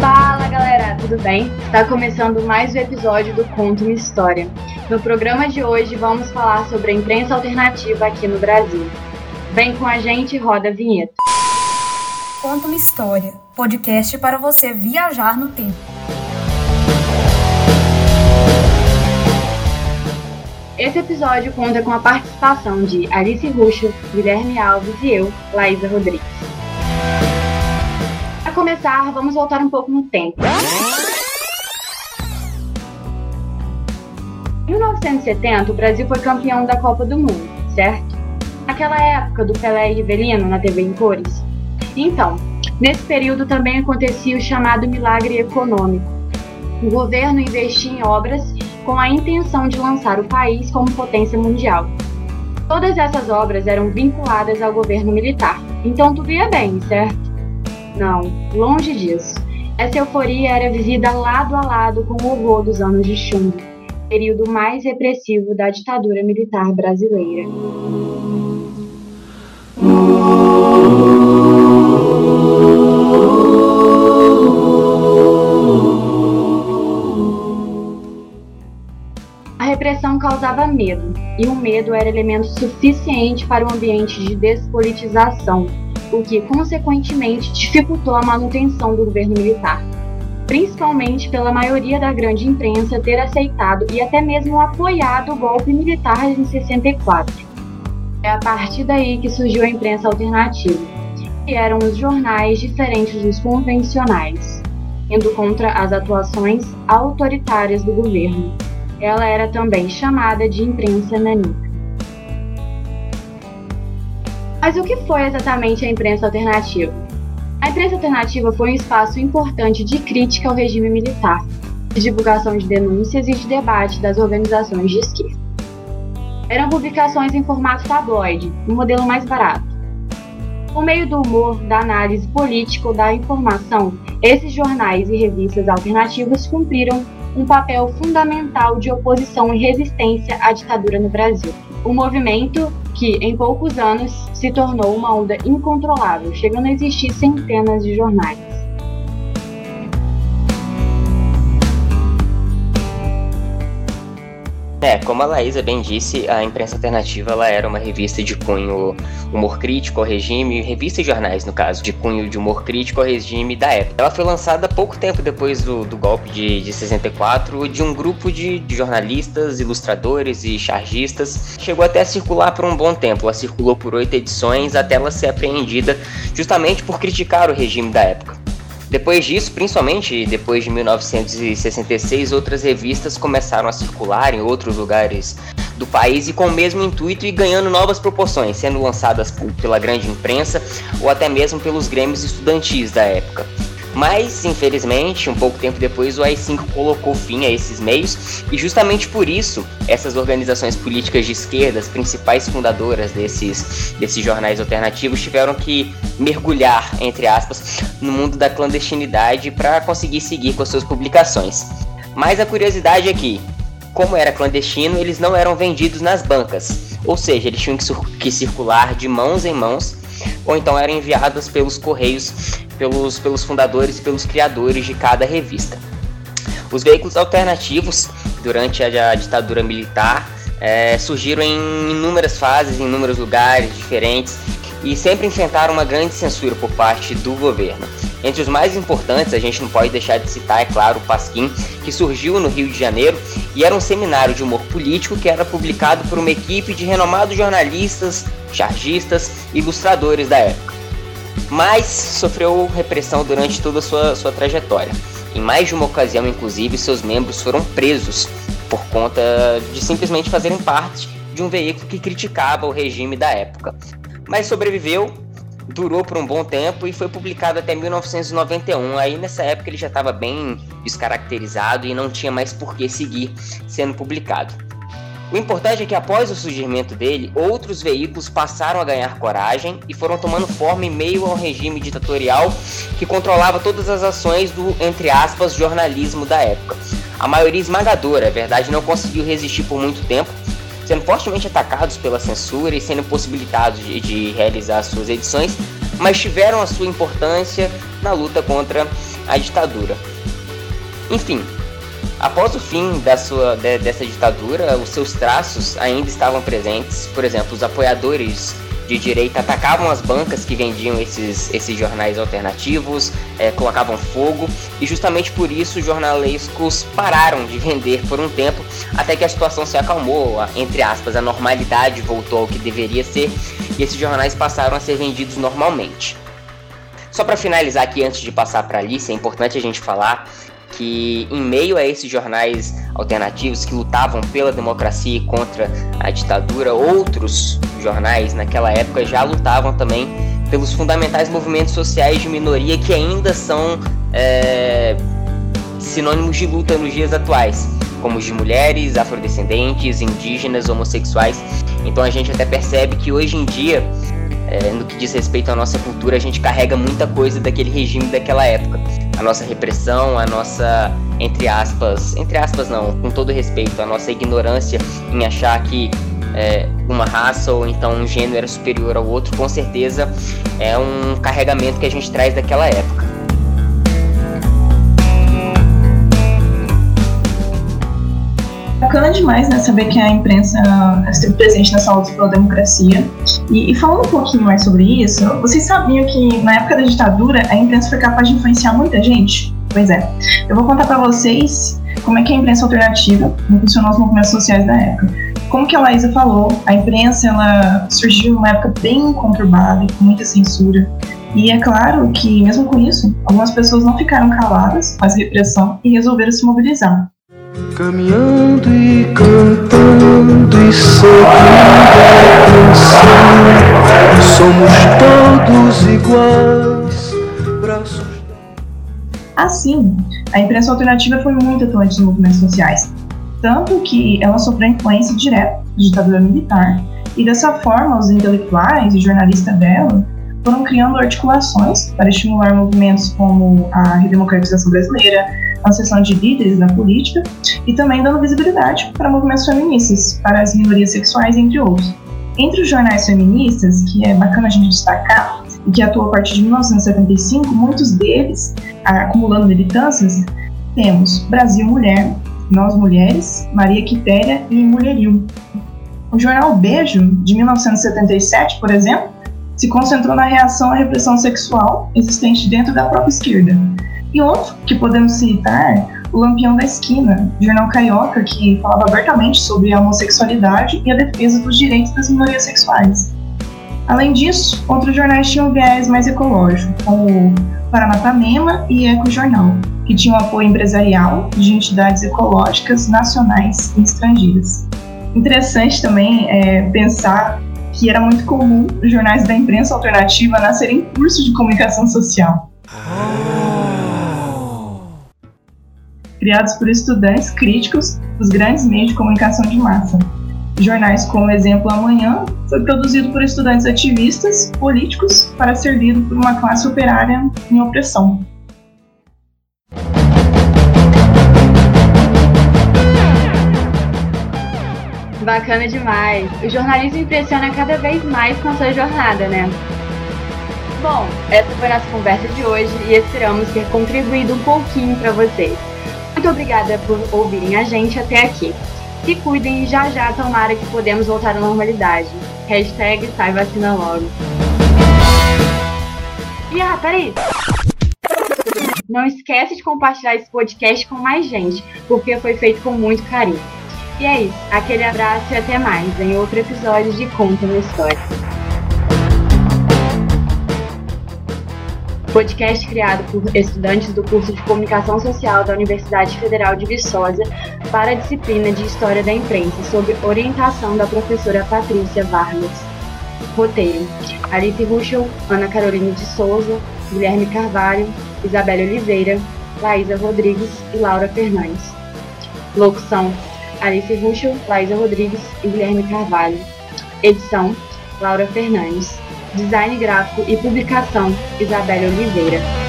Fala galera, tudo bem? Está começando mais um episódio do Conto Uma História. No programa de hoje vamos falar sobre a imprensa alternativa aqui no Brasil. Vem com a gente e roda a vinheta. Conta uma história, podcast para você viajar no tempo. Esse episódio conta com a participação de Alice Ruxo, Guilherme Alves e eu, Laísa Rodrigues. Começar, vamos voltar um pouco no tempo. Em 1970, o Brasil foi campeão da Copa do Mundo, certo? Naquela época do Pelé e Rivelino na TV em cores. Então, nesse período também acontecia o chamado milagre econômico. O governo investia em obras com a intenção de lançar o país como potência mundial. Todas essas obras eram vinculadas ao governo militar, então tudo ia bem, certo? Não, longe disso. Essa euforia era vivida lado a lado com o horror dos anos de chumbo, período mais repressivo da ditadura militar brasileira. A repressão causava medo, e o medo era elemento suficiente para o ambiente de despolitização, o que, consequentemente, dificultou a manutenção do governo militar, principalmente pela maioria da grande imprensa ter aceitado e até mesmo apoiado o golpe militar em 64. É a partir daí que surgiu a imprensa alternativa, que eram os jornais diferentes dos convencionais, indo contra as atuações autoritárias do governo. Ela era também chamada de imprensa nanica. Mas o que foi exatamente a imprensa alternativa? A imprensa alternativa foi um espaço importante de crítica ao regime militar, de divulgação de denúncias e de debate das organizações de esquerda. Eram publicações em formato tabloide, um modelo mais barato. Por meio do humor, da análise política ou da informação, esses jornais e revistas alternativos cumpriram um papel fundamental de oposição e resistência à ditadura no Brasil. O movimento que, em poucos anos, se tornou uma onda incontrolável, chegando a existir centenas de jornais. É, como a Laísa bem disse, a imprensa alternativa ela era uma revista de cunho humor crítico ao regime, revista e jornais, no caso, de cunho de humor crítico ao regime da época. Ela foi lançada pouco tempo depois do, do golpe de, de 64 de um grupo de, de jornalistas, ilustradores e chargistas. Chegou até a circular por um bom tempo, ela circulou por oito edições até ela ser apreendida justamente por criticar o regime da época. Depois disso, principalmente depois de 1966, outras revistas começaram a circular em outros lugares do país e com o mesmo intuito e ganhando novas proporções, sendo lançadas pela grande imprensa ou até mesmo pelos grêmios estudantis da época. Mas, infelizmente, um pouco tempo depois, o AI-5 colocou fim a esses meios, e justamente por isso, essas organizações políticas de esquerda, as principais fundadoras desses, desses jornais alternativos, tiveram que mergulhar, entre aspas, no mundo da clandestinidade para conseguir seguir com as suas publicações. Mas a curiosidade é que, como era clandestino, eles não eram vendidos nas bancas, ou seja, eles tinham que circular de mãos em mãos ou então eram enviadas pelos correios, pelos, pelos fundadores e pelos criadores de cada revista. Os veículos alternativos, durante a, a ditadura militar, é, surgiram em inúmeras fases, em inúmeros lugares diferentes e sempre enfrentaram uma grande censura por parte do governo. Entre os mais importantes, a gente não pode deixar de citar, é claro, o Pasquim, que surgiu no Rio de Janeiro e era um seminário de humor político que era publicado por uma equipe de renomados jornalistas, chargistas e ilustradores da época. Mas sofreu repressão durante toda a sua, sua trajetória. Em mais de uma ocasião, inclusive, seus membros foram presos por conta de simplesmente fazerem parte de um veículo que criticava o regime da época. Mas sobreviveu durou por um bom tempo e foi publicado até 1991. Aí nessa época ele já estava bem descaracterizado e não tinha mais por que seguir sendo publicado. O importante é que após o surgimento dele, outros veículos passaram a ganhar coragem e foram tomando forma em meio ao regime ditatorial que controlava todas as ações do, entre aspas, jornalismo da época. A maioria esmagadora, é verdade, não conseguiu resistir por muito tempo, sendo fortemente atacados pela censura e sendo impossibilitados de, de realizar suas edições, mas tiveram a sua importância na luta contra a ditadura. Enfim, após o fim da sua, de, dessa ditadura, os seus traços ainda estavam presentes. Por exemplo, os apoiadores de direita atacavam as bancas que vendiam esses, esses jornais alternativos, é, colocavam fogo, e justamente por isso os jornalescos pararam de vender por um tempo, até que a situação se acalmou, a, entre aspas, a normalidade voltou ao que deveria ser, e esses jornais passaram a ser vendidos normalmente. Só para finalizar aqui, antes de passar para a Alice, é importante a gente falar que, em meio a esses jornais alternativos que lutavam pela democracia e contra a ditadura, outros jornais naquela época já lutavam também pelos fundamentais movimentos sociais de minoria que ainda são é, sinônimos de luta nos dias atuais, como os de mulheres, afrodescendentes, indígenas, homossexuais. Então a gente até percebe que hoje em dia é, no que diz respeito à nossa cultura, a gente carrega muita coisa daquele regime daquela época. A nossa repressão, a nossa, entre aspas, entre aspas não, com todo respeito, a nossa ignorância em achar que é, uma raça ou então um gênero era superior ao outro, com certeza é um carregamento que a gente traz daquela época. Bacana demais, né, saber que a imprensa esteve presente nessa luta pela democracia. E, e, falando um pouquinho mais sobre isso, vocês sabiam que na época da ditadura a imprensa foi capaz de influenciar muita gente? Pois é. Eu vou contar para vocês como é que a imprensa alternativa funcionou os movimentos sociais da época. Como que a Laísa falou, a imprensa ela surgiu numa época bem conturbada, com muita censura. E é claro que, mesmo com isso, algumas pessoas não ficaram caladas com essa repressão e resolveram se mobilizar. Caminhando e cantando e canção, somos todos iguais, braços. Assim, a imprensa alternativa foi muito atuante nos movimentos sociais, tanto que ela sofreu influência direta da ditadura militar, e dessa forma os intelectuais e jornalistas dela foram criando articulações para estimular movimentos como a redemocratização brasileira, a sessão de líderes na política e também dando visibilidade para movimentos feministas, para as minorias sexuais, entre outros. Entre os jornais feministas, que é bacana a gente destacar, e que atuou a partir de 1975, muitos deles, acumulando militâncias, temos Brasil Mulher, Nós Mulheres, Maria Quitéria e Mulheril. O jornal Beijo, de 1977, por exemplo, se concentrou na reação à repressão sexual existente dentro da própria esquerda. E outro que podemos citar, o Lampião da Esquina, jornal carioca que falava abertamente sobre a homossexualidade e a defesa dos direitos das minorias sexuais. Além disso, outros jornais tinham viés mais ecológico, como Paranapanema e Eco Jornal, que tinham apoio empresarial de entidades ecológicas nacionais e estrangeiras. Interessante também é, pensar que era muito comum jornais da imprensa alternativa nascerem cursos de comunicação social. Criados por estudantes críticos dos grandes meios de comunicação de massa. Jornais como Exemplo Amanhã foi produzido por estudantes ativistas políticos para ser lido por uma classe operária em opressão. Bacana demais. O jornalismo impressiona cada vez mais com a sua jornada, né? Bom, essa foi a nossa conversa de hoje e esperamos ter contribuído um pouquinho para vocês. Muito obrigada por ouvirem a gente até aqui. Se cuidem e já já tomara que podemos voltar à normalidade. Hashtag sai vacina logo. E ah, peraí! Não esquece de compartilhar esse podcast com mais gente, porque foi feito com muito carinho. E é isso. Aquele abraço e até mais em outro episódio de Conta uma História. Podcast criado por estudantes do curso de Comunicação Social da Universidade Federal de Viçosa para a disciplina de História da Imprensa, sob orientação da professora Patrícia Vargas. Roteiro: Alice Ruschel, Ana Carolina de Souza, Guilherme Carvalho, Isabela Oliveira, Laísa Rodrigues e Laura Fernandes. Locução: Alice Ruschel, Laísa Rodrigues e Guilherme Carvalho. Edição, Laura Fernandes. Design gráfico e publicação, Isabela Oliveira.